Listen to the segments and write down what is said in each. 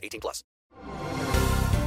18 plus.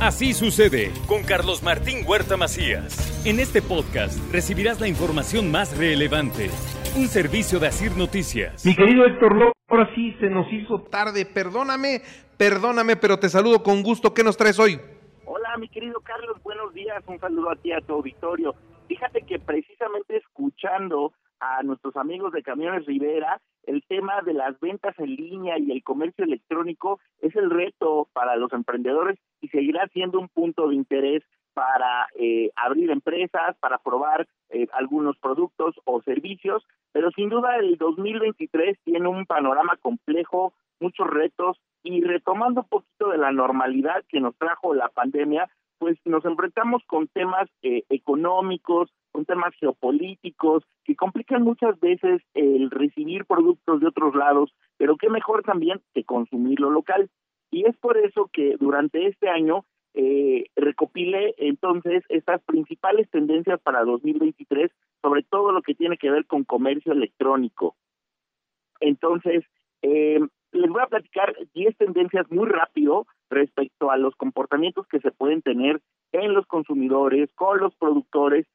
Así sucede con Carlos Martín Huerta Macías. En este podcast recibirás la información más relevante. Un servicio de Asir Noticias. Mi querido Héctor López, ahora sí se nos hizo tarde. Perdóname, perdóname, pero te saludo con gusto. ¿Qué nos traes hoy? Hola, mi querido Carlos, buenos días. Un saludo a ti, a tu auditorio. Fíjate que precisamente escuchando a nuestros amigos de Camiones Rivera, el tema de las ventas en línea y el comercio electrónico es el reto para los emprendedores y seguirá siendo un punto de interés para eh, abrir empresas, para probar eh, algunos productos o servicios, pero sin duda el 2023 tiene un panorama complejo, muchos retos y retomando un poquito de la normalidad que nos trajo la pandemia, pues nos enfrentamos con temas eh, económicos, con temas geopolíticos, que complican muchas veces el recibir productos de otros lados, pero qué mejor también que consumir lo local. Y es por eso que durante este año eh, recopilé entonces estas principales tendencias para 2023, sobre todo lo que tiene que ver con comercio electrónico. Entonces, eh, les voy a platicar 10 tendencias muy rápido respecto a los comportamientos que se pueden tener en los consumidores, con los productores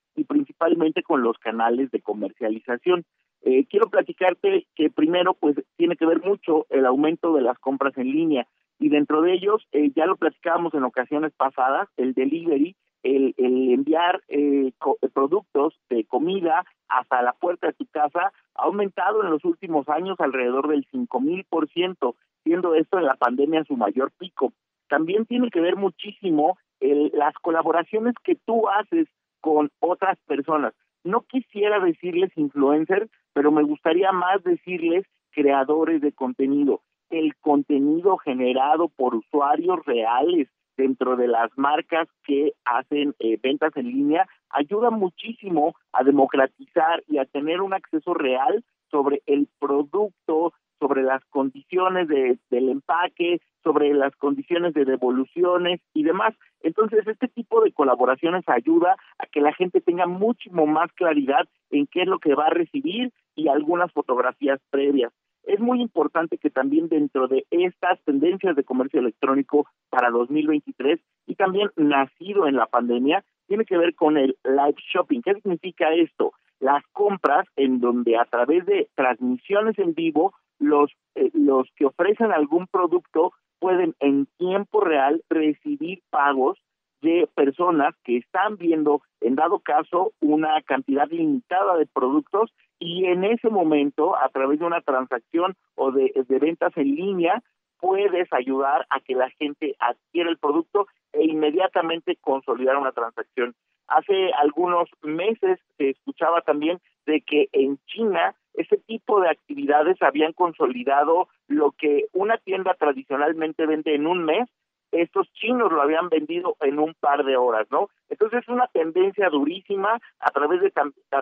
principalmente con los canales de comercialización. Eh, quiero platicarte que primero pues tiene que ver mucho el aumento de las compras en línea y dentro de ellos eh, ya lo platicábamos en ocasiones pasadas, el delivery, el, enviar eh, productos de comida hasta la puerta de tu casa ha aumentado en los últimos años alrededor del cinco mil por ciento, siendo esto en la pandemia su mayor pico. También tiene que ver muchísimo el, las colaboraciones que tú haces con otras personas. No quisiera decirles influencers, pero me gustaría más decirles creadores de contenido. El contenido generado por usuarios reales dentro de las marcas que hacen eh, ventas en línea ayuda muchísimo a democratizar y a tener un acceso real sobre el producto, sobre las condiciones de, del empaque, sobre las condiciones de devoluciones y demás. Entonces, este tipo de colaboraciones ayuda a que la gente tenga mucho más claridad en qué es lo que va a recibir y algunas fotografías previas es muy importante que también dentro de estas tendencias de comercio electrónico para 2023 y también nacido en la pandemia, tiene que ver con el live shopping. ¿Qué significa esto? Las compras en donde a través de transmisiones en vivo los eh, los que ofrecen algún producto pueden en tiempo real recibir pagos de personas que están viendo, en dado caso, una cantidad limitada de productos y en ese momento, a través de una transacción o de, de ventas en línea, puedes ayudar a que la gente adquiera el producto e inmediatamente consolidar una transacción. Hace algunos meses se escuchaba también de que en China ese tipo de actividades habían consolidado lo que una tienda tradicionalmente vende en un mes, estos chinos lo habían vendido en un par de horas, ¿no? Entonces es una tendencia durísima a través de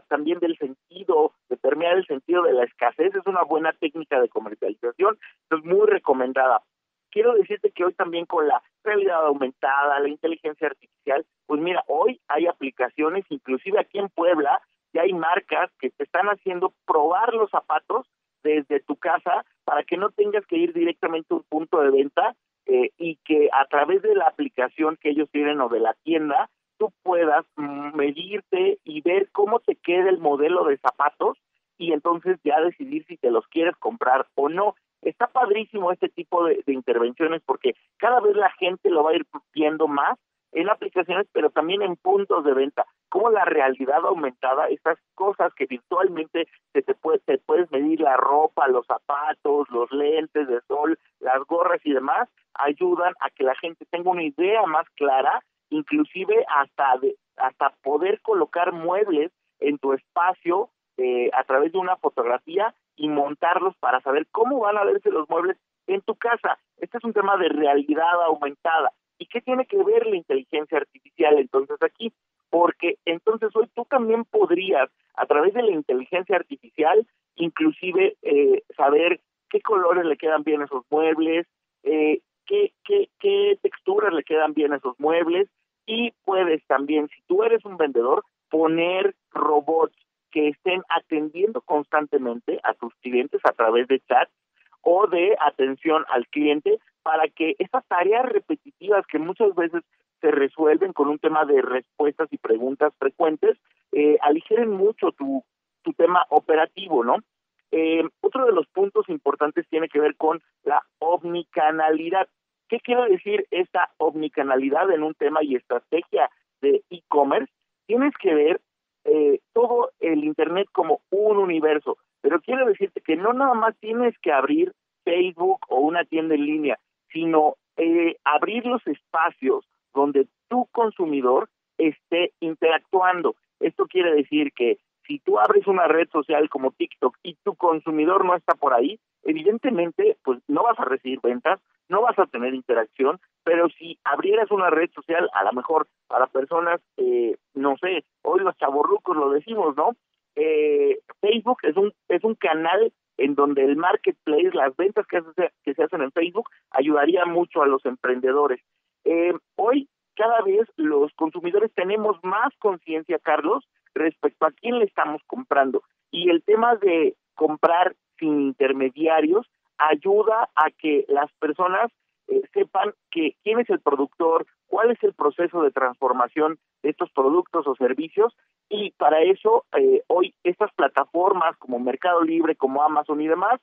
también del sentido, de permear el sentido de la escasez, es una buena técnica de comercialización, es muy recomendada. Quiero decirte que hoy también con la realidad aumentada, la inteligencia artificial, pues mira, hoy hay aplicaciones, inclusive aquí en Puebla, ya hay marcas que te están haciendo probar los zapatos desde tu casa para que no tengas que ir directamente a un punto de venta eh, y que a través de la aplicación que ellos tienen o de la tienda, tú puedas medirte y ver cómo te queda el modelo de zapatos y entonces ya decidir si te los quieres comprar o no. Está padrísimo este tipo de, de intervenciones porque cada vez la gente lo va a ir viendo más en aplicaciones, pero también en puntos de venta. Como la realidad aumentada, estas cosas que virtualmente se te, puede, te puedes medir la ropa, los zapatos, los lentes de sol, las gorras y demás, ayudan a que la gente tenga una idea más clara, inclusive hasta de, hasta poder colocar muebles en tu espacio eh, a través de una fotografía y montarlos para saber cómo van a verse los muebles en tu casa. Este es un tema de realidad aumentada. ¿Y qué tiene que ver la inteligencia artificial entonces aquí? Porque entonces hoy tú también podrías, a través de la inteligencia artificial, inclusive eh, saber qué colores le quedan bien a esos muebles, eh, qué, qué, qué texturas le quedan bien a esos muebles y puedes también, si tú eres un vendedor, poner que estén atendiendo constantemente a tus clientes a través de chat o de atención al cliente para que esas tareas repetitivas que muchas veces se resuelven con un tema de respuestas y preguntas frecuentes, eh, aligeren mucho tu, tu tema operativo, ¿no? Eh, otro de los puntos importantes tiene que ver con la omnicanalidad. ¿Qué quiere decir esta omnicanalidad en un tema y estrategia de e-commerce? Tienes que ver eh, todo el Internet como un universo. Pero quiero decirte que no nada más tienes que abrir Facebook o una tienda en línea, sino eh, abrir los espacios donde tu consumidor esté interactuando. Esto quiere decir que si tú abres una red social como TikTok y tu consumidor no está por ahí, evidentemente pues no vas a recibir ventas, no vas a tener interacción, pero si abrieras una red social, a lo mejor para personas, eh, no sé, hoy los chavorrucos lo decimos, ¿no? Eh, Facebook es un es un canal en donde el marketplace, las ventas que, se, que se hacen en Facebook, ayudaría mucho a los emprendedores. Eh, hoy cada vez los consumidores tenemos más conciencia, Carlos, respecto a quién le estamos comprando. Y el tema de comprar sin intermediarios ayuda a que las personas eh, sepan que quién es el productor, cuál es el proceso de transformación de estos productos o servicios y para eso eh, hoy estas plataformas como Mercado Libre, como Amazon y demás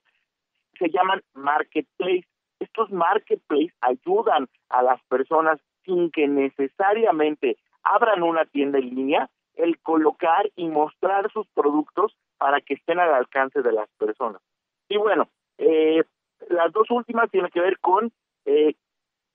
se llaman marketplace. Estos marketplace ayudan a las personas sin que necesariamente abran una tienda en línea el colocar y mostrar sus productos para que estén al alcance de las personas. Y bueno, eh, las dos últimas tienen que ver con eh,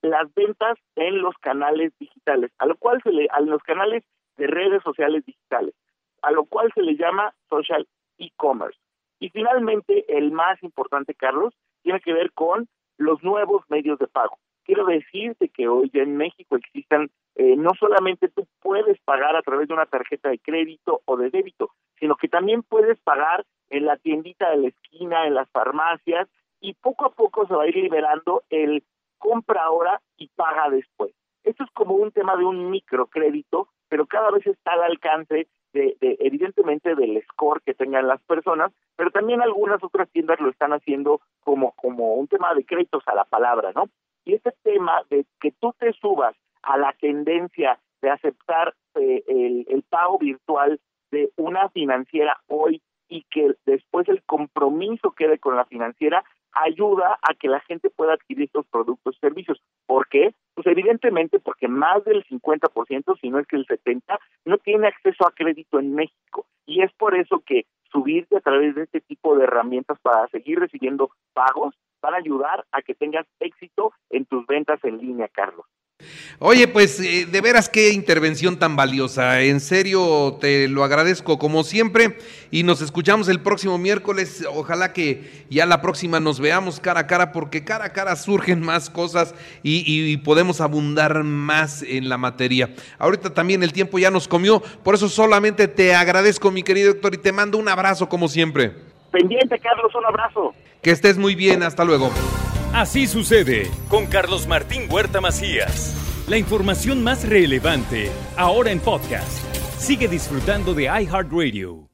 las ventas en los canales digitales, a lo cual se le, a los canales de redes sociales digitales, a lo cual se le llama social e-commerce. Y finalmente, el más importante, Carlos, tiene que ver con los nuevos medios de pago. Quiero decirte que hoy ya en México existen, eh, no solamente tú puedes pagar a través de una tarjeta de crédito o de débito, sino que también puedes pagar en la tiendita de la esquina, en las farmacias, y poco a poco se va a ir liberando el compra ahora y paga después. Esto es como un tema de un microcrédito, pero cada vez está al alcance de, de, evidentemente del score que tengan las personas, pero también algunas otras tiendas lo están haciendo como como un tema de créditos a la palabra, ¿no? Y este tema de que tú te subas a la tendencia de aceptar eh, el, el pago virtual de una financiera hoy y que después el compromiso quede con la financiera, ayuda a que la gente pueda adquirir estos productos y servicios. ¿Por qué? Pues evidentemente porque más del 50%, si no es que el 70%, no tiene acceso a crédito en México. Y es por eso que subirte a través de este tipo de herramientas para seguir recibiendo pagos van a ayudar a que tengas éxito en tus ventas en línea, Carlos. Oye, pues eh, de veras qué intervención tan valiosa. En serio, te lo agradezco como siempre y nos escuchamos el próximo miércoles. Ojalá que ya la próxima nos veamos cara a cara porque cara a cara surgen más cosas y, y podemos abundar más en la materia. Ahorita también el tiempo ya nos comió, por eso solamente te agradezco mi querido doctor y te mando un abrazo como siempre. Pendiente, Carlos, un abrazo. Que estés muy bien, hasta luego. Así sucede con Carlos Martín Huerta Macías. La información más relevante ahora en podcast. Sigue disfrutando de iHeartRadio.